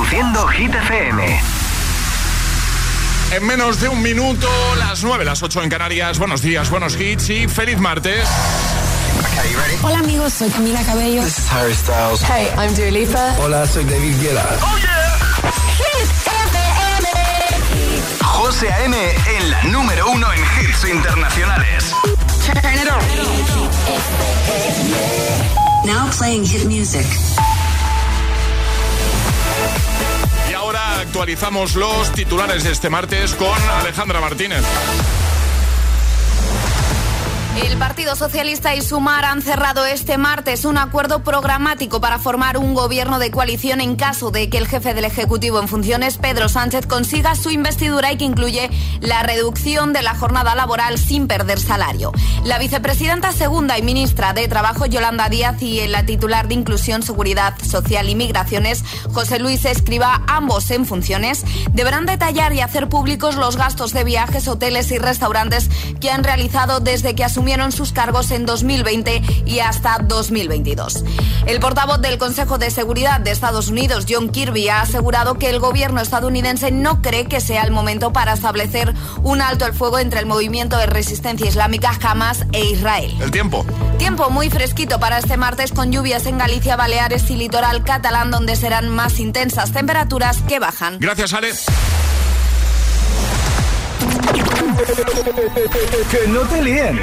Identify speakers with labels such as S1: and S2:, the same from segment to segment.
S1: Reproduciendo Hit FM.
S2: En menos de un minuto, las 9, las 8 en Canarias. Buenos días, buenos hits y feliz martes.
S3: Hola amigos, soy Camila Cabello.
S4: This is Harry Styles.
S3: Hey, I'm Dua Lipa.
S5: Hola, soy David Guetta.
S1: Oh yeah.
S3: Hit
S1: FM. José A.M. en la número uno en hits internacionales.
S3: Turn it on.
S6: Now playing hit music.
S2: Actualizamos los titulares de este martes con Alejandra Martínez.
S7: El Partido Socialista y Sumar han cerrado este martes un acuerdo programático para formar un gobierno de coalición en caso de que el jefe del Ejecutivo en funciones, Pedro Sánchez, consiga su investidura y que incluye la reducción de la jornada laboral sin perder salario. La vicepresidenta segunda y ministra de Trabajo, Yolanda Díaz, y la titular de Inclusión, Seguridad Social y Migraciones, José Luis Escriba, ambos en funciones, deberán detallar y hacer públicos los gastos de viajes, hoteles y restaurantes que han realizado desde que asumieron sus cargos en 2020 y hasta 2022. El portavoz del Consejo de Seguridad de Estados Unidos, John Kirby, ha asegurado que el gobierno estadounidense no cree que sea el momento para establecer un alto el fuego entre el movimiento de resistencia islámica Hamas e Israel.
S2: El tiempo.
S7: Tiempo muy fresquito para este martes con lluvias en Galicia, Baleares y litoral catalán donde serán más intensas temperaturas que bajan.
S2: Gracias, Ale.
S5: Que no te líen.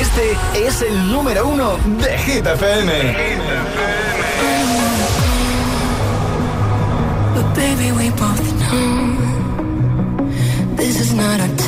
S5: Este es el número uno de Hit FM.
S8: But baby, we both know this is not our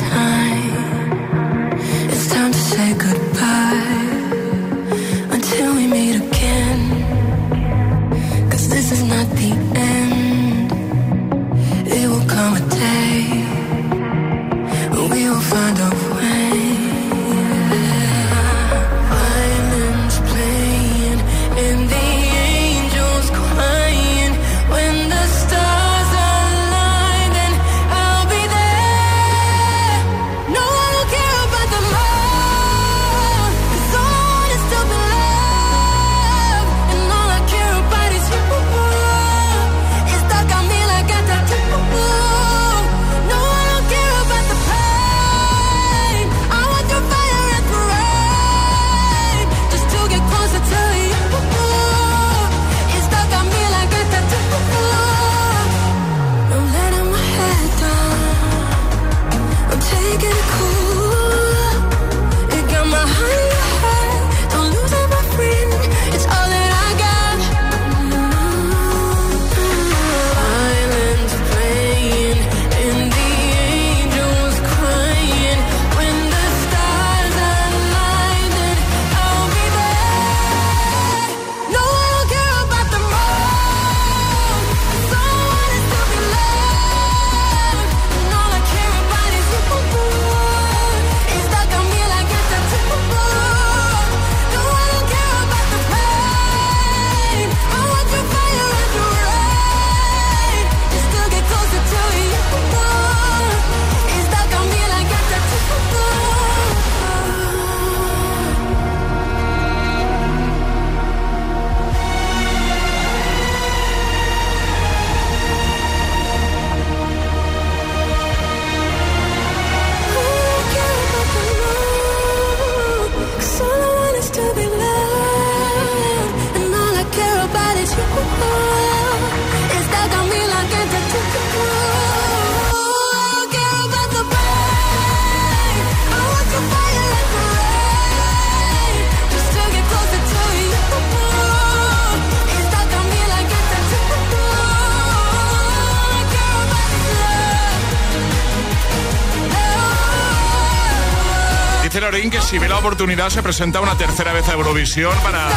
S2: oportunidad se presenta una tercera vez a Eurovisión para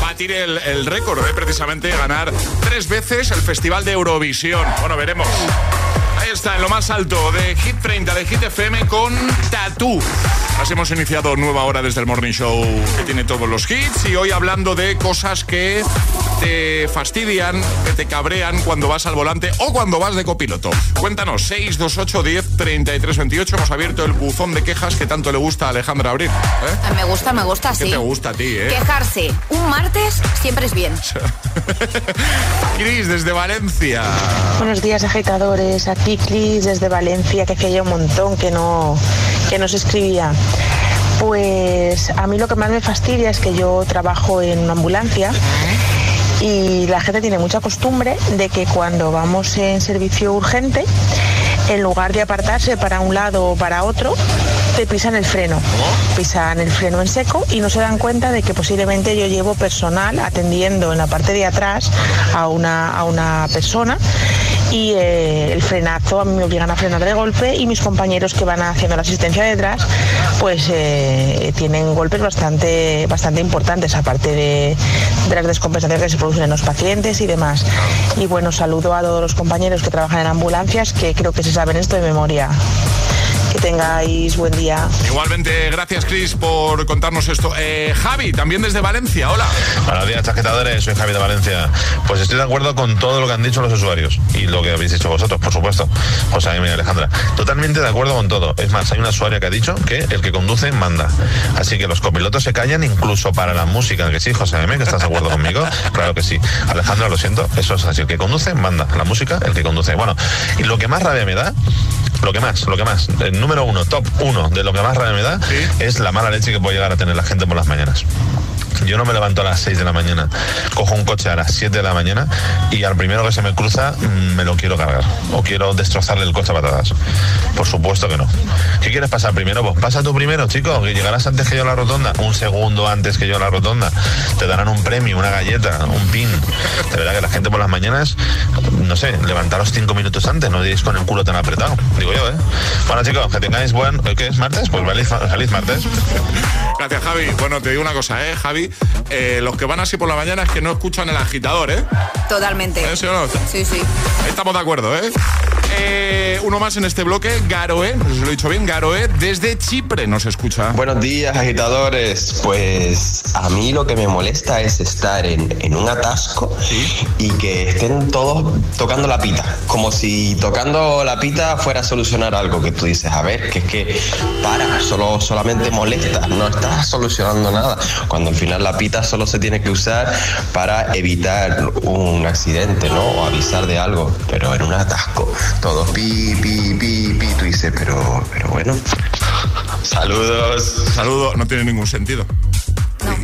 S2: batir el, récord, ¿eh? precisamente ganar tres veces el Festival de Eurovisión. Bueno, veremos. Ahí está, en lo más alto de Hit 30 de Hit FM con Tatú. Así hemos iniciado nueva hora desde el Morning Show que tiene todos los hits y hoy hablando de cosas que te fastidian, que te cabrean cuando vas al volante o cuando vas de copiloto. Cuéntanos, 628 10 33 28. Hemos abierto el buzón de quejas que tanto le gusta a Alejandra abrir. ¿eh?
S7: Me gusta, me gusta,
S2: ¿Qué
S7: sí.
S2: te gusta a ti, eh?
S7: Quejarse un martes siempre es bien.
S2: Cris, desde Valencia.
S4: Buenos días, agitadores. Aquí Cris desde Valencia, que hacía ya un montón que no, que no se escribía. Pues a mí lo que más me fastidia es que yo trabajo en una ambulancia y la gente tiene mucha costumbre de que cuando vamos en servicio urgente, en lugar de apartarse para un lado o para otro, te pisan el freno. Pisan el freno en seco y no se dan cuenta de que posiblemente yo llevo personal atendiendo en la parte de atrás a una, a una persona y eh, el frenazo a mí me obligan a frenar de golpe y mis compañeros que van haciendo la asistencia detrás pues eh, tienen golpes bastante bastante importantes aparte de, de las descompensaciones que se producen en los pacientes y demás. Y bueno saludo a todos los compañeros que trabajan en ambulancias que creo que se saben esto de memoria que tengáis buen día
S2: Igualmente, gracias Cris por contarnos esto. Eh, Javi, también desde Valencia, hola.
S9: Buenos días, chaquetadores. Soy Javi de Valencia. Pues estoy de acuerdo con todo lo que han dicho los usuarios y lo que habéis dicho vosotros, por supuesto. José y Alejandra. Totalmente de acuerdo con todo. Es más, hay una usuaria que ha dicho que el que conduce manda. Así que los copilotos se callan incluso para la música. Que sí, José Jaime, que estás de acuerdo conmigo. Claro que sí. Alejandra, lo siento. Eso es así. El que conduce, manda. La música, el que conduce. Bueno, y lo que más rabia me da lo que más, lo que más, el número uno, top uno de lo que más rabia me da es la mala leche que puede llegar a tener la gente por las mañanas. Yo no me levanto a las 6 de la mañana, cojo un coche a las 7 de la mañana y al primero que se me cruza mm, me lo quiero cargar o quiero destrozarle el coche a patadas. Por supuesto que no. ¿Qué quieres pasar primero? Pues pasa tú primero, chico, que llegarás antes que yo a la rotonda, un segundo antes que yo a la rotonda. Te darán un premio, una galleta, un pin. De verdad que la gente por las mañanas, no sé, levantaros 5 minutos antes, no diréis con el culo tan apretado, digo yo, ¿eh? Bueno, chicos, que tengáis buen... ¿Qué es martes? Pues feliz, martes.
S2: Gracias, Javi. Bueno, te digo una cosa, ¿eh, Javi? Eh, los que van así por la mañana es que no escuchan el agitador, ¿eh?
S7: Totalmente.
S2: ¿Eh, sí o no?
S7: Sí, sí.
S2: Estamos de acuerdo, ¿eh? Eh, uno más en este bloque, Garoe, no sé si lo he dicho bien, Garoe, desde Chipre nos escucha.
S10: Buenos días, agitadores. Pues a mí lo que me molesta es estar en, en un atasco y que estén todos tocando la pita. Como si tocando la pita fuera a solucionar algo que tú dices, a ver, que es que para, solo, solamente molesta, no estás solucionando nada. Cuando al final la pita solo se tiene que usar para evitar un accidente, ¿no? O avisar de algo. Pero en un atasco, todos pi, pi, pi, pi, tú dices, pero, pero bueno. Saludos.
S2: Saludo, no tiene ningún sentido.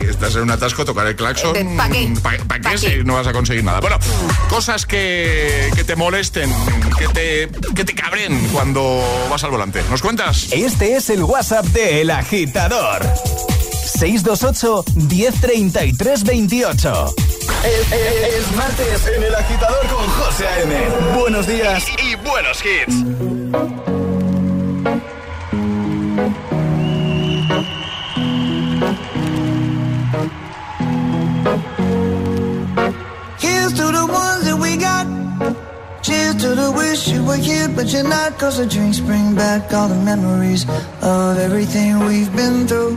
S2: Y Estás en un atasco, tocar el claxon.
S7: Eh, ¿pa' qué?
S2: ¿Para qué,
S7: ¿Pa'
S2: si
S7: qué?
S2: no vas a conseguir nada? Bueno, cosas que, que te molesten, que te, que te cabren cuando vas al volante. ¿Nos cuentas?
S5: Este es el WhatsApp de El Agitador. 628 1033 28. Es, es- es martes en El Agitador con José A.M. Buenos días.
S11: Y, y buenos hits.
S12: Here's to the ones that we got. Cheers to the wish you were here, but you're not. Cause the drinks bring back all the memories of everything we've been through.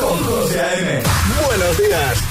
S8: Con José A.M. Buenos días.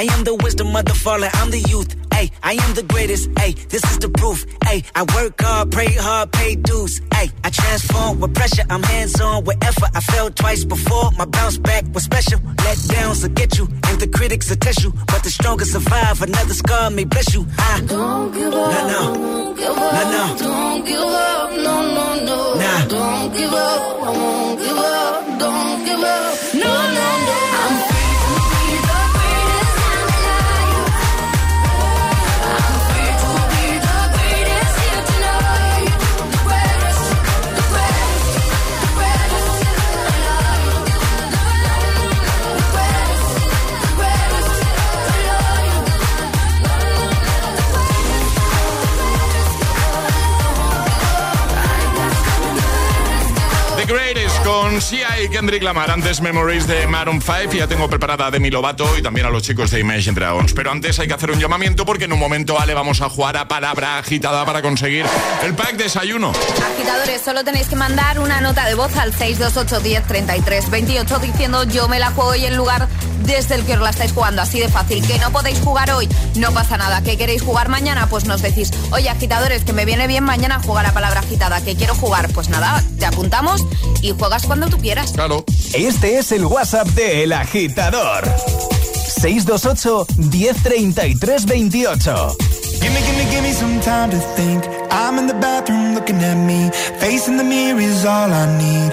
S13: I
S14: am the wisdom of the fallen. I'm the youth. Hey, I am the greatest. Hey, this is the proof. Hey, I work hard, pray hard, pay dues. Hey, I transform with pressure. I'm hands on with effort. I fell twice before. My bounce back was special. Let downs will get you, and the critics will test you. But the strongest survive. Another scar may bless you. I
S13: Don't give up.
S14: No, no.
S13: Won't give up.
S14: No, no.
S13: Don't give up. No, no, no.
S14: Nah.
S13: Don't give up. I won't give up. Don't give up.
S2: Con Sia y Kendrick Lamar. Antes Memories de Maroon 5. Y ya tengo preparada a Demi Lovato y también a los chicos de Imagine Dragons. Pero antes hay que hacer un llamamiento porque en un momento, Ale, vamos a jugar a palabra agitada para conseguir el pack desayuno.
S7: Agitadores, solo tenéis que mandar una nota de voz al 628 10 33 28 diciendo yo me la juego y en lugar desde el que os la estáis jugando, así de fácil. Que no podéis jugar hoy, no pasa nada. Que queréis jugar mañana, pues nos decís, oye, agitadores, que me viene bien mañana jugar a palabra agitada, que quiero jugar. Pues nada, te apuntamos y juegas cuando tú quieras.
S2: Claro.
S5: Este es el WhatsApp de El Agitador. 628 1033 28.
S15: Gimme, gimme, gimme some time to think. I'm in the bathroom looking at me. Facing the mirror is all I need.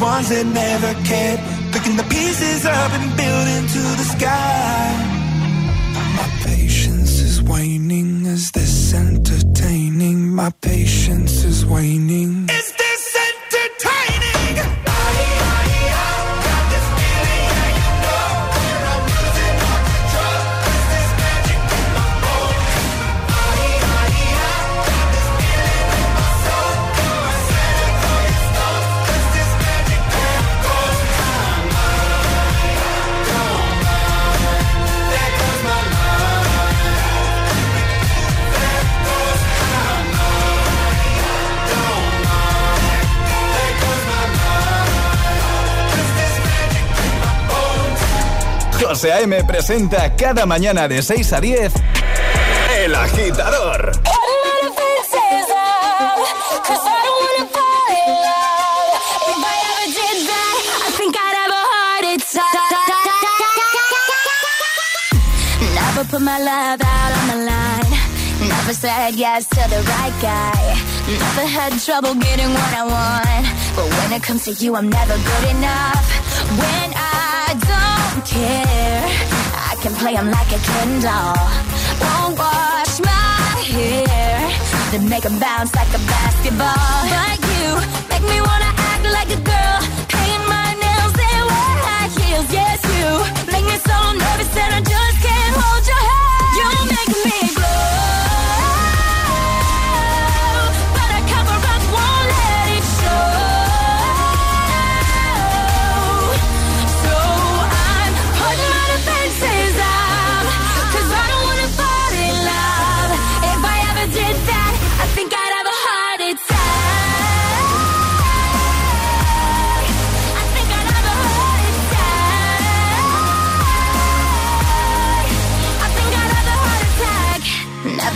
S15: Ones that never cared, picking the pieces up and building to the sky. My patience is waning, is this entertaining? My patience is waning.
S5: José A.M. presenta cada mañana de 6 a 10 El Agitador.
S16: Never put my love out on the line. Never said yes to the right guy. Never had trouble getting what I want. But when it comes to you, I'm never good enough. When care, I can play 'em like a Ken doll. Won't wash my hair, then make 'em bounce like a basketball. But you make me wanna act like a girl, paint my nails and wear high heels. Yes, you make me so nervous that I just can't hold your hand. You make me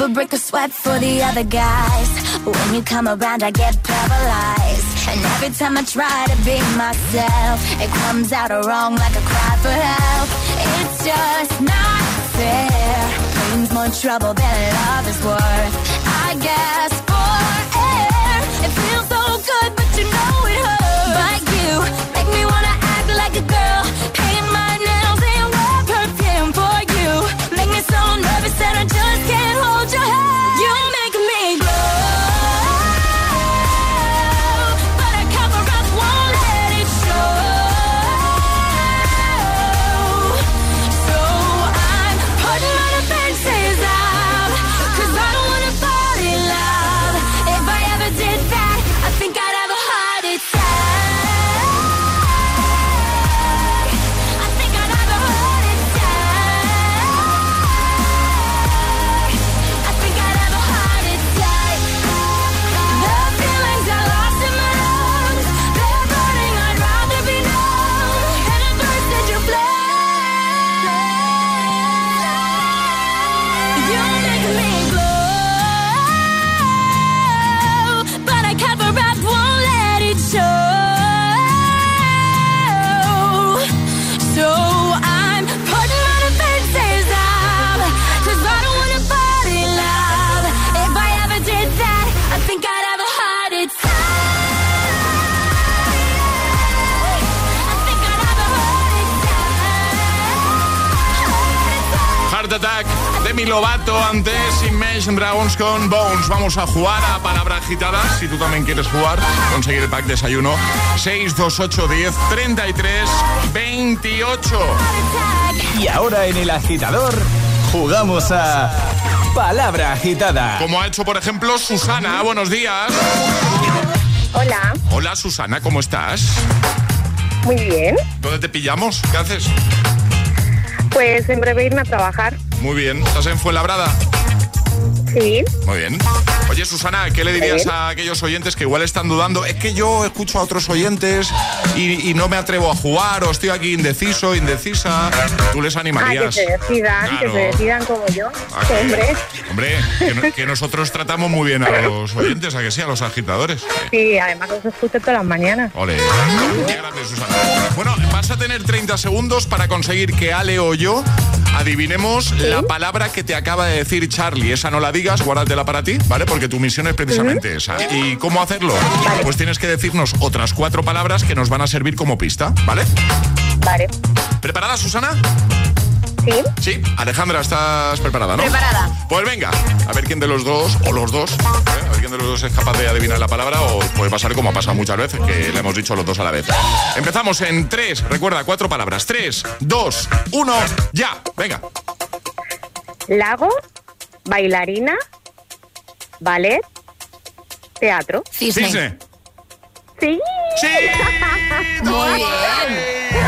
S16: Never break a sweat for the other guys. When you come around, I get paralyzed. And every time I try to be myself, it comes out wrong like a cry for help. It's just not fair. Brings more trouble than love is worth. I guess for air, it feels so good, but you know it hurts. But you make me wanna act like a girl, paint my nails and wear perfume for you. Make me so nervous that I just can't
S2: Lovato antes Imagine Dragons con Bones. Vamos a jugar a palabra agitada. Si tú también quieres jugar, conseguir el pack desayuno. 628 10 33 28.
S5: Y ahora en el agitador, jugamos a palabra agitada.
S2: Como ha hecho, por ejemplo, Susana. Buenos días.
S17: Hola,
S2: Hola, Susana, ¿cómo estás?
S17: muy bien.
S2: ¿Dónde te pillamos? ¿Qué haces?
S17: Pues en breve irme a trabajar.
S2: Muy bien. ¿Estás en Fuenlabrada?
S17: Sí.
S2: Muy bien. Oye, Susana, ¿qué le dirías a aquellos oyentes que igual están dudando? Es que yo escucho a otros oyentes y, y no me atrevo a jugar o estoy aquí indeciso, indecisa. ¿Tú les
S17: Ah, que
S2: animarías?
S17: se decidan, que se decidan como yo.
S2: Ah,
S17: Hombre,
S2: Hombre, que, no- que nosotros tratamos muy bien a los oyentes, a que sí, a los agitadores.
S17: sí, además os escucho todas las mañanas.
S2: Ole. Qué grande, Susana. Bueno, vas a tener 30 segundos para conseguir que Ale o yo adivinemos la palabra que te acaba de decir Charlie. Esa no la digas, guárdatela para ti, ¿vale? Porque tu misión es precisamente esa. ¿Y cómo hacerlo? Pues tienes que decirnos otras cuatro palabras que nos van a servir como pista, ¿vale?
S17: Vale.
S2: ¿Preparada, Susana?
S17: Sí.
S2: Sí. Alejandra, ¿estás preparada, no?
S7: Preparada.
S2: Pues venga, a ver quién de los dos, o los dos, ¿eh? a ver quién de los dos es capaz de adivinar la palabra o puede pasar como ha pasado muchas veces, que le hemos dicho los dos a la vez. Empezamos en tres, recuerda, cuatro palabras. Tres, dos, uno, ya. Venga.
S17: Lago, bailarina, ballet, teatro.
S7: Cisne.
S2: Cisne.
S17: Sí.
S7: Muy bien.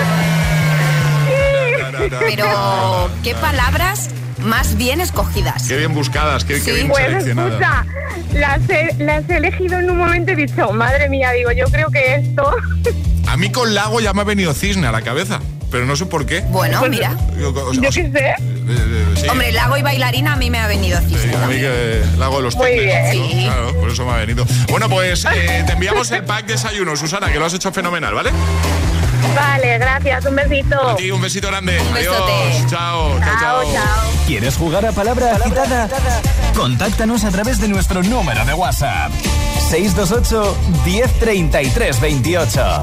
S7: Pero, ¿qué palabras más bien escogidas?
S2: Qué bien buscadas, qué, qué bien
S17: Pues
S2: seleccionadas.
S17: escucha, las he, las he elegido en un momento y he dicho, madre mía, digo, yo creo que esto...
S2: A mí con Lago ya me ha venido cisne a la cabeza, pero no sé por qué.
S7: Bueno, mira.
S2: Yo, o sea,
S17: Yo qué sé.
S2: eh, eh, sí.
S7: Hombre, lago y bailarina a mí me ha venido
S2: Sí,
S7: cisne.
S2: a mí que Lago de los
S17: Muy
S2: cisnes,
S17: bien.
S2: ¿no?
S7: Sí.
S2: Claro, por eso me ha venido. Bueno, pues eh, te enviamos el pack desayuno, Susana, que lo has hecho fenomenal, ¿vale?
S17: Vale, gracias, un besito.
S2: A ti un besito grande.
S7: Un
S2: Adiós.
S7: besote.
S2: Chao, chao,
S17: Chao,
S2: chao.
S17: chao.
S5: ¿Quieres jugar a palabra agitada? Contáctanos a través de nuestro número de WhatsApp. 628 1033 28.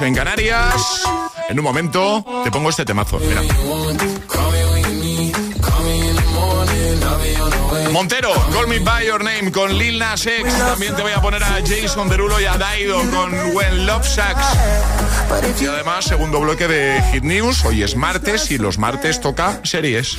S16: En
S2: Canarias. En un momento te pongo este temazo. Montero, Call Me By Your Name con Lil Nas X. También te voy a poner a Jason Derulo y a Daido con When Love Sucks. Y además, segundo bloque de Hit News. Hoy es martes y los martes toca series.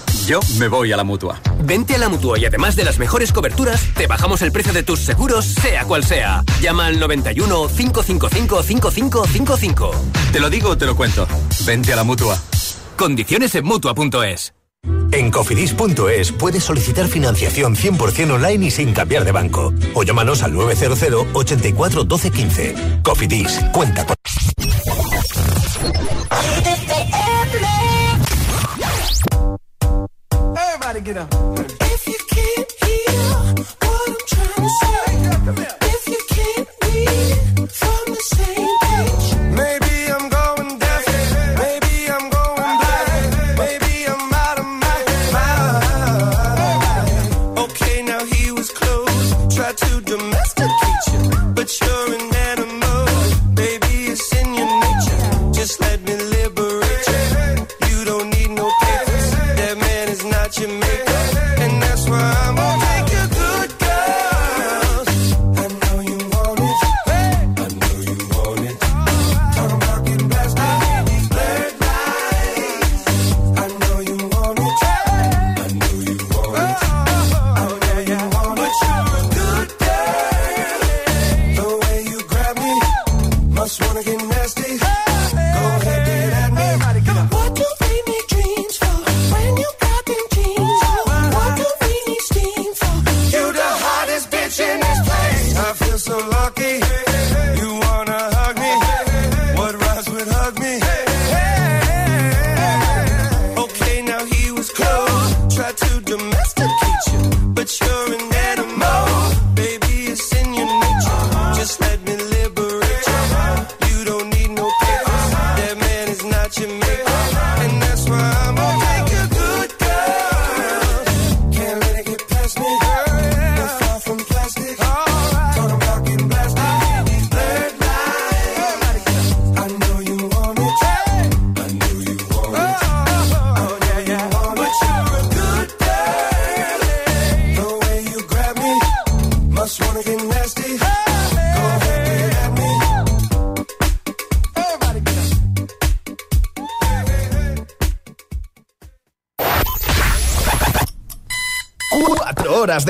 S18: Yo me voy a la mutua.
S19: Vente a la mutua y además de las mejores coberturas, te bajamos el precio de tus seguros, sea cual sea. Llama al 91 555 5555.
S18: Te lo digo o te lo cuento. Vente a la mutua.
S19: Condiciones en mutua.es.
S20: En cofidis.es puedes solicitar financiación 100% online y sin cambiar de banco. O llámanos al 900 84 12 15. Cofidis, cuenta con.
S21: Get up.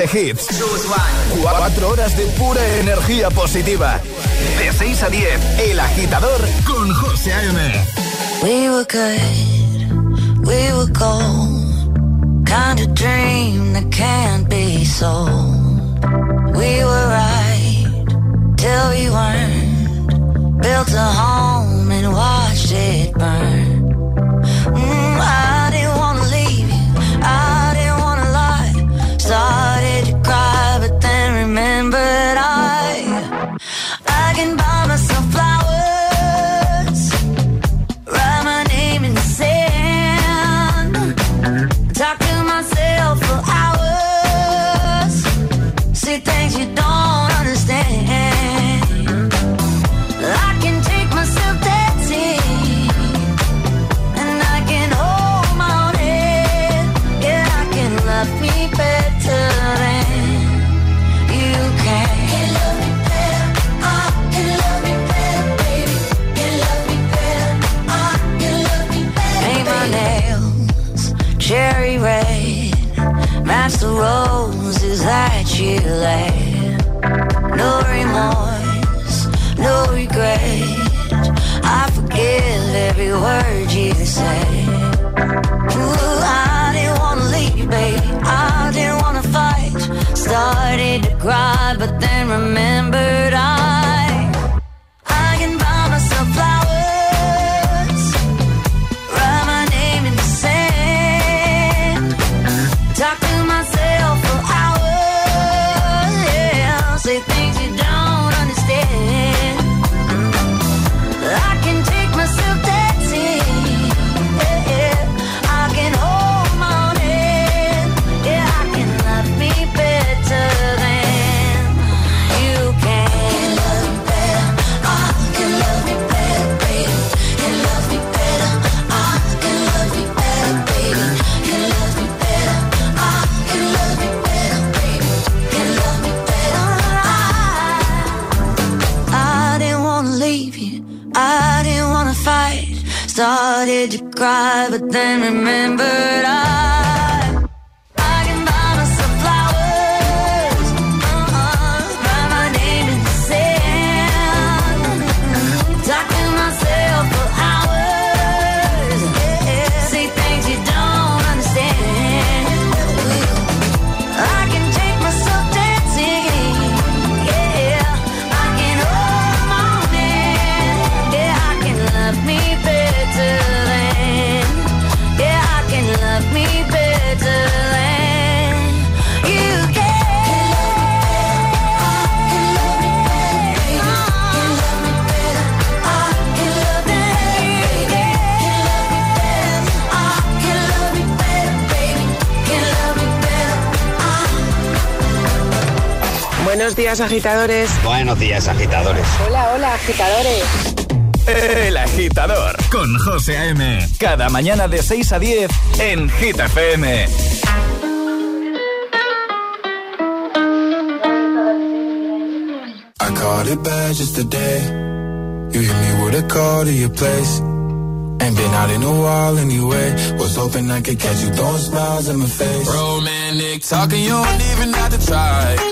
S5: De hits. Cuatro horas de pura energía positiva. De 6 a 10, El Agitador con José A.M.
S8: We were good, we were gold. Kind of dream that can't be sold. We were right till we weren't. Built a home and watched it burn. Remembered I,
S22: Buenos días, agitadores.
S23: Buenos días, agitadores.
S22: Hola, hola, agitadores.
S5: El agitador con José A.M. Cada mañana de 6 a 10 en Hit FM.
S24: I caught it bad just today. You hit me with a call to your place. Ain't been out in a while anyway. Was hoping I could catch you throwing smiles in my face.
S25: Romantic talking, you don't even have to try.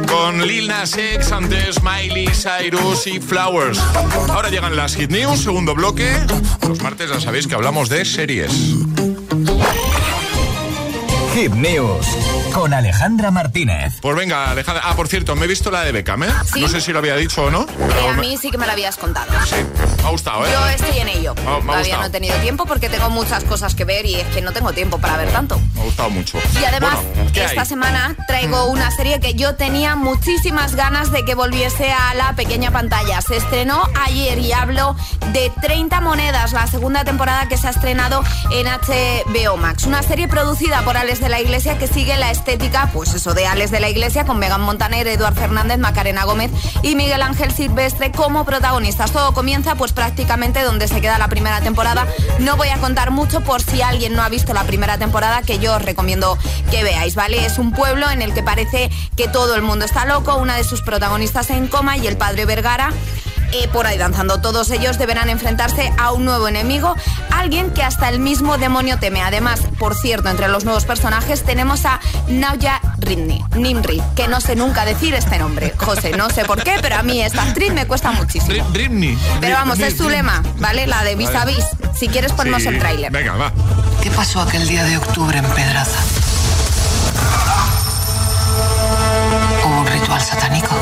S2: con Lil Nas X, antes Miley, Cyrus y Flowers. Ahora llegan las Hit News, segundo bloque. Los martes ya sabéis que hablamos de series.
S5: Hit News con Alejandra Martínez.
S2: Pues venga, Alejandra. Ah, por cierto, me he visto la de Beckham, ¿eh?
S7: Sí.
S2: No sé si lo había dicho o no.
S7: Eh, a mí sí que me lo habías contado.
S2: Me ha gustado, ¿eh?
S7: Yo estoy en ello.
S2: Me ha- me ha
S7: Todavía
S2: gustado.
S7: no he tenido tiempo porque tengo muchas cosas que ver y es que no tengo tiempo para ver tanto.
S2: Me ha gustado mucho.
S7: Y además,
S2: Bueno, ¿qué
S7: esta
S2: hay?
S7: semana traigo una serie que yo tenía muchísimas ganas de que volviese a la pequeña pantalla. Se estrenó ayer y hablo de 30 monedas, la segunda temporada que se ha estrenado en HBO Max. Una serie producida por Alex de la Iglesia que sigue la estética, pues eso, de Alex de la Iglesia con Megan Montaner, Eduard Fernández, Macarena Gómez y Miguel Ángel Silvestre como protagonistas. Todo comienza pues prácticamente donde se queda la primera temporada. No voy a contar mucho por si alguien no ha visto la primera temporada que yo os recomiendo que veáis, ¿vale? Es un pueblo en el que parece que todo el mundo está loco, una de sus protagonistas en coma y el padre Vergara eh, por ahí danzando. Todos ellos deberán enfrentarse a un nuevo enemigo, alguien que hasta el mismo demonio teme. Además, por cierto, entre los nuevos personajes tenemos a Nauya Ridney, Nimri, que no sé nunca decir este nombre. José, no sé por qué, pero a mí esta actriz me cuesta muchísimo.
S2: Rimney.
S7: Pero vamos, es su lema, ¿vale? La de vis a vis. Si quieres ponemos
S2: Sí.
S7: el tráiler.
S2: Venga, va.
S23: ¿Qué pasó aquel día de octubre en Pedraza? ¿Hubo un ritual satánico?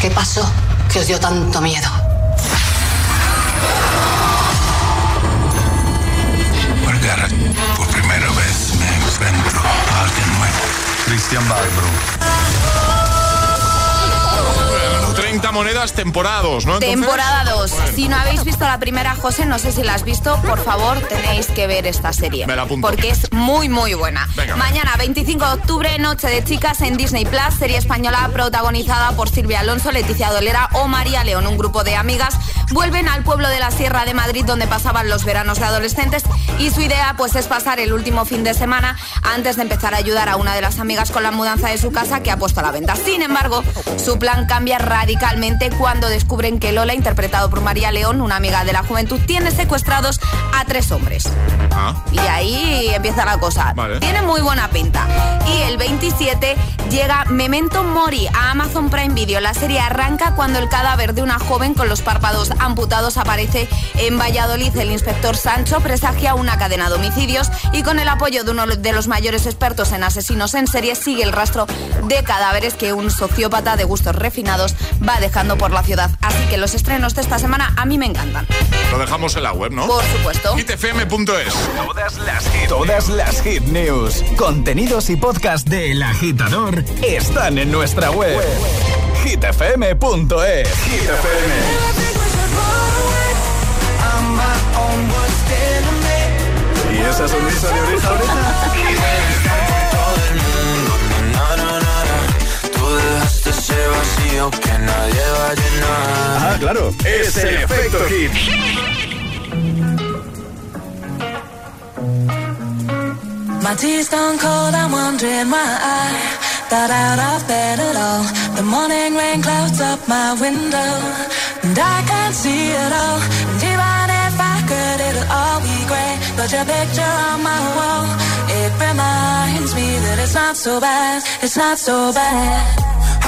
S23: ¿Qué pasó que os dio tanto miedo?
S26: Vergara, por primera vez me enfrento a alguien nuevo. Cristian Barbro.
S2: 30 monedas temporados, ¿no? Entonces,
S7: Temporada 2.
S2: bueno.
S7: Si no habéis visto la primera, José, no sé si la has visto, por favor, tenéis que ver esta serie.
S2: Me la apunto.
S7: Porque es muy, muy buena.
S2: Venga.
S7: Mañana, 25 de octubre, Noche de Chicas en Disney Plus, serie española protagonizada por Silvia Alonso, Leticia Dolera o María León. Un grupo de amigas vuelven al pueblo de la Sierra de Madrid donde pasaban los veranos de adolescentes y su idea pues es pasar el último fin de semana antes de empezar a ayudar a una de las amigas con la mudanza de su casa que ha puesto a la venta. Sin embargo, su plan cambia radicalmente cuando descubren que Lola, interpretado por María León, una amiga de la juventud, tiene secuestrados a tres hombres.
S2: Ah,
S7: Y ahí empieza la cosa.
S2: Vale.
S7: Tiene muy buena pinta. Y el 27 llega Memento Mori a Amazon Prime Video. La serie arranca cuando el cadáver de una joven con los párpados amputados aparece en Valladolid. El inspector Sancho presagia una cadena de homicidios y con el apoyo de uno de los mayores expertos en asesinos en serie sigue el rastro de cadáveres que un sociópata de gustos refinados va dejando por la ciudad. Así que los estrenos de esta semana a mí me encantan.
S2: lo dejamos en la web, ¿no?
S7: Por supuesto.
S2: hitfm.es.
S5: Todas las hit, todas las hit news, contenidos y podcast de El Agitador están en nuestra web. hitfm.es. Hit FM. ¿Y esa sonrisa de oreja a
S26: Todo ese vacío que nadie va a llenar.
S5: Ah, claro, es el efecto hit.
S27: My tea's gone cold, I'm wondering why I got out of bed at all. The morning rain clouds up my window, and I can't see it all. And even if I could, it'll all be grey. But your picture on my wall, it reminds me that it's not so bad, it's not so bad.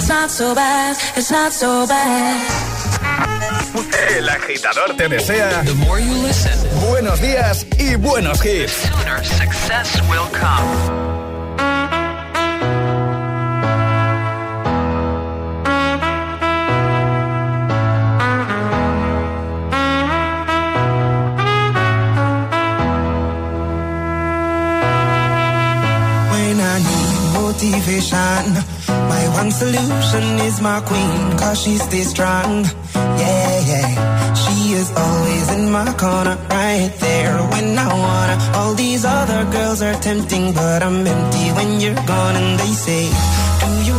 S8: it's not so bad.
S28: It's not so bad.
S5: El agitador te desea buenos días y buenos hits.
S29: Success will come.
S28: Motivation. My one solution is my queen, cause she stays strong. Yeah, yeah. She is always in my corner, right there when I wanna. All these other girls are tempting, but I'm empty when you're gone. And they say, Do you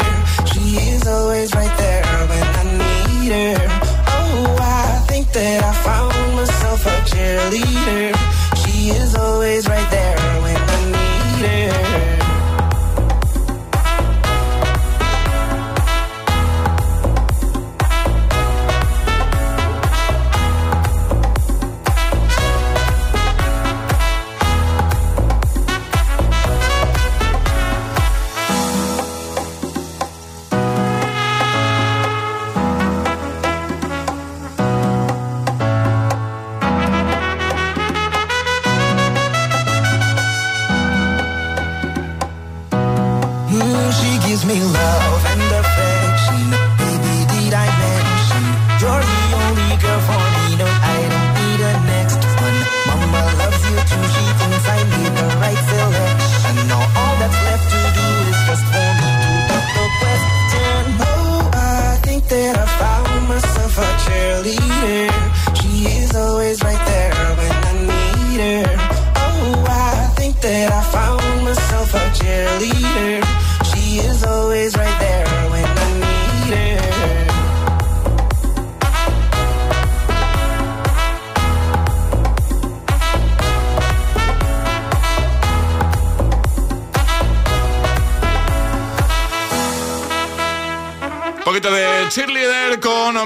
S28: Cheerleader. She is always right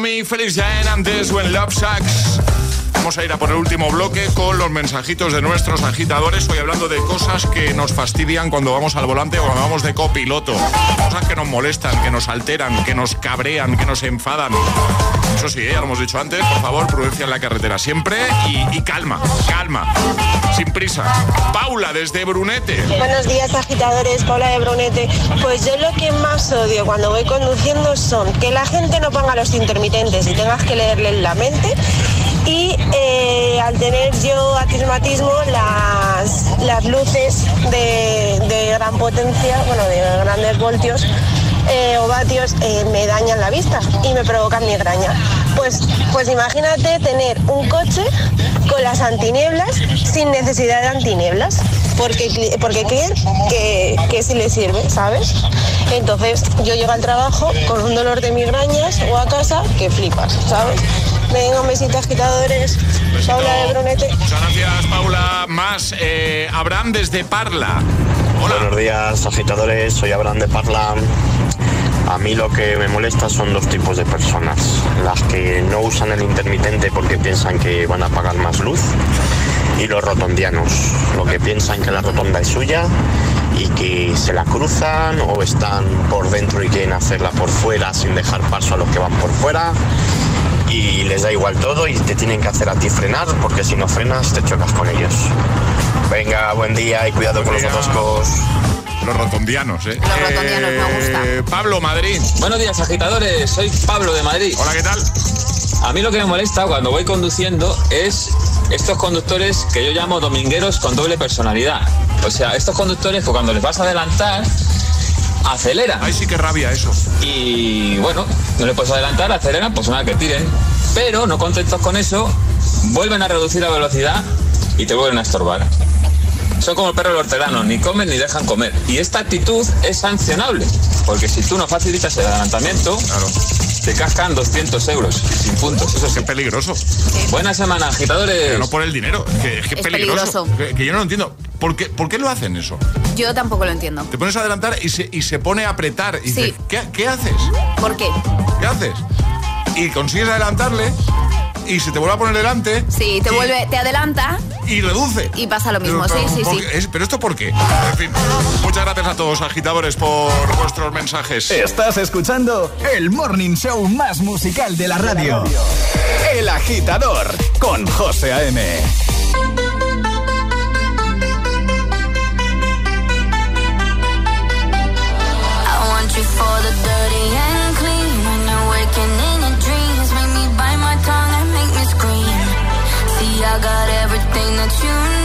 S2: Omi Félix Jaén antes When Love. Vamos a ir a por el último bloque con los mensajitos de nuestros agitadores. Hoy hablando de cosas que nos fastidian cuando vamos al volante o cuando vamos de copiloto. Cosas que nos molestan, que nos alteran, que nos cabrean, que nos enfadan. Eso sí, ¿eh? ya lo hemos dicho antes, por favor, prudencia en la carretera siempre y, calma, calma, sin prisa. Paula desde Brunete.
S30: Buenos días agitadores, Paula de Brunete. Pues yo lo que más odio cuando voy conduciendo son que la gente no ponga los intermitentes y tengas que leerle la mente y eh, al tener yo astigmatismo las, las luces de gran potencia, bueno, de grandes voltios eh, o vatios eh, me dañan la vista y me provocan migraña. Pues, pues imagínate tener un coche con las antinieblas sin necesidad de antinieblas, porque, porque creen que, que sí le sirve, ¿sabes? Entonces yo llego al trabajo con un dolor de migrañas o a casa que flipas, ¿sabes? Venga, un besito agitadores. Paula de Brunete.
S2: Muchas gracias, Paula. Más, eh, Abraham desde Parla.
S31: Buenos días, agitadores. Soy Abraham de Parla.
S32: A mí lo que me molesta son dos tipos de personas. Las que no usan el intermitente porque piensan que van a pagar más luz y los rotondianos, lo que piensan que la rotonda es suya y que se la cruzan o están por dentro y quieren hacerla por fuera sin dejar paso a los que van por fuera y les da igual todo y te tienen que hacer a ti frenar porque si no frenas te chocas con ellos. Venga, buen día y cuidado con los atascos.
S2: Los rotondianos, ¿eh?
S7: Los rotondianos me gusta.
S2: Eh, Pablo, Madrid.
S33: Buenos días, agitadores. Soy Pablo de Madrid.
S2: Hola, ¿qué tal?
S33: A mí lo que me molesta cuando voy conduciendo es estos conductores que yo llamo domingueros con doble personalidad. O sea, estos conductores que cuando les vas a adelantar, aceleran.
S2: Ay, sí que rabia eso.
S33: Y bueno, no le puedes adelantar, aceleran, pues nada, que tiren. Pero no contentos con eso, vuelven a reducir la velocidad y te vuelven a estorbar. Son como el perro del hortelano, ni comen ni dejan comer. Y esta actitud es sancionable, porque si tú no facilitas el adelantamiento, te cascan 200 euros sin puntos. Eso
S2: es peligroso.
S33: Buena semana, agitadores.
S2: Pero no por el dinero, que, es que es
S7: Es
S2: peligroso.
S7: peligroso.
S2: Que, que yo no lo entiendo. ¿Por qué, ¿Por qué lo hacen eso?
S7: Yo tampoco lo entiendo.
S2: Te pones a adelantar y se, y se pone a apretar. Y
S7: Sí.
S2: dices, ¿qué, qué haces?
S7: ¿Por qué?
S2: ¿Qué haces? Y consigues adelantarle y se te vuelve a poner delante
S7: Sí, te
S2: Y-
S7: vuelve, te adelanta
S2: y reduce.
S7: y pasa lo mismo. Sí,
S2: Pero,
S7: sí,
S2: ¿por
S7: sí.
S2: Es- ¿Pero esto por qué? En fin, muchas gracias a todos, agitadores, por vuestros mensajes.
S5: Estás escuchando el morning show más musical de la radio. El agitador con José A.M.
S8: For the dirty and you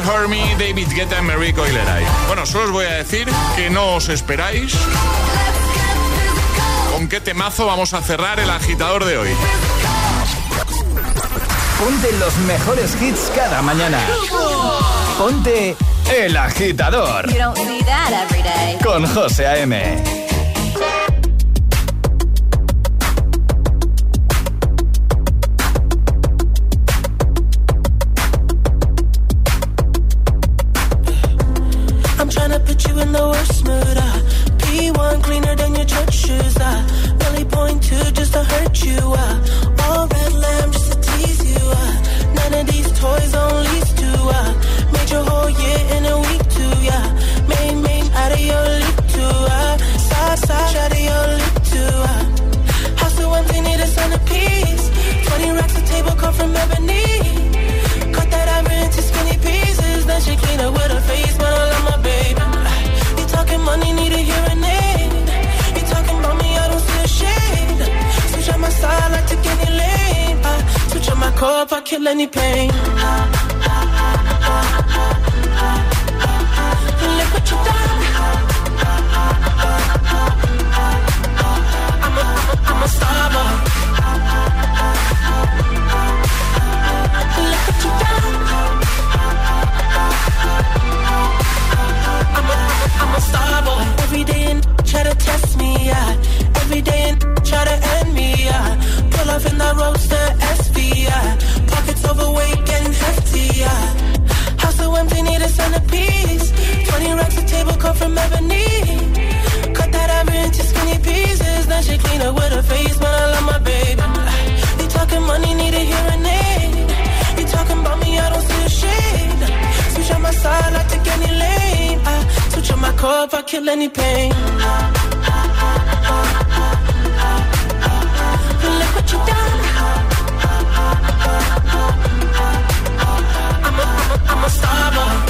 S2: Don't Hurt Me, David Guetta y Mary Coileray. Bueno, solo os voy a decir que no os esperáis con qué temazo vamos a cerrar el agitador de hoy.
S5: Ponte los mejores hits cada mañana. Ponte El Agitador
S7: You don't see that every day.
S5: con José A.M.
S34: kill any pain. Empty, a centerpiece. 20 racks of table come from ebony. Cut that ivory into skinny pieces. Then she clean up with her face, but I love my baby. You talking money, need a hearing aid. You talking about me, I don't see a shade. Switch on my side, I take any lane. I switch on my if I kill any pain. Look what you done. I'm a, I'm a, I'm a star.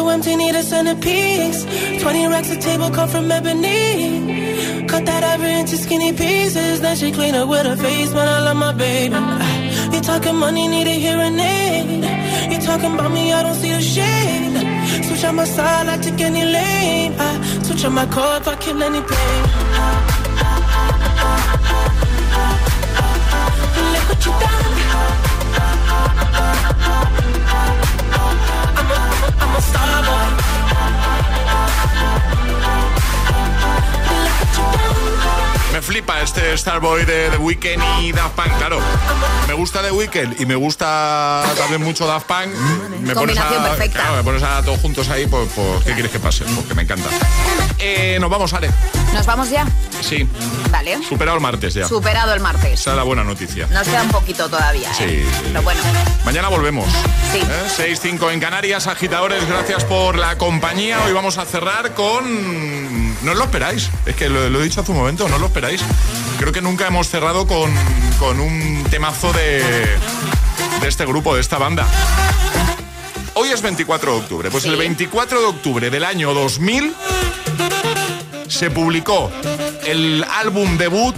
S34: so empty, need a centerpiece. 20 racks of table come from ebony. Cut that ivory into skinny pieces. Then she clean up with her face, but I love my baby. You talking money, need a hearing aid. You talking about me, I don't see a shade. Switch on my side, I take any lane. I switch on my car if I kill any pain. Look what you done.
S2: Me flipa este Starboy de The Weeknd y Daft Punk, claro. Me gusta The Weeknd y me gusta también mucho Daft Punk. Me pones a,
S7: Combinación perfecta.
S2: claro, me pones a todos juntos ahí, pues, pues, ¿qué quieres que pase? Porque me encanta. Eh, nos vamos, Ale.
S7: ¿Nos vamos ya?
S2: Sí,
S7: Vale.
S2: superado el martes ya.
S7: Superado el martes.
S2: Esa es la buena noticia.
S7: Nos queda un poquito todavía,
S2: Sí,
S7: ¿eh?
S2: sí.
S7: Pero bueno.
S2: Mañana volvemos.
S7: Sí.
S2: ¿Eh? 6-5 en Canarias, agitadores, gracias por la compañía. Hoy vamos a cerrar con... No os lo esperáis, es que lo, lo he dicho hace un momento, no os lo esperáis. Creo que nunca hemos cerrado con, con un temazo de, de este grupo, de esta banda. Hoy es 24 de octubre, pues el 24 de octubre del año 2000 se publicó el álbum debut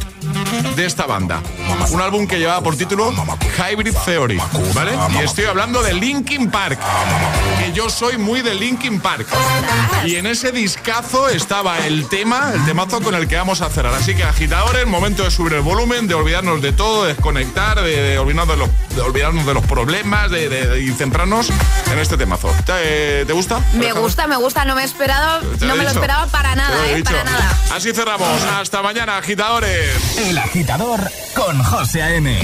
S2: de esta banda. Un álbum que llevaba por título Hybrid Theory, ¿vale? Y estoy hablando de Linkin Park, que yo soy muy de Linkin Park. Y en ese discazo estaba el tema, el temazo con el que vamos a cerrar. Así que agitadores, momento de subir el volumen, de olvidarnos de todo, de desconectar, de, olvidarnos, de los, problemas de, centrarnos en este temazo. ¿Te, te gusta?
S7: Me gusta, me gusta. No me he esperado, no me lo esperaba para nada,
S2: lo
S7: ¿eh?
S2: dicho.
S7: Para nada.
S2: Así cerramos. Hasta mañana, agitadores.
S5: El agitador con José A.M.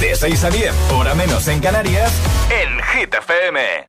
S5: De 6 a 10, hora menos en Canarias, en Hit FM.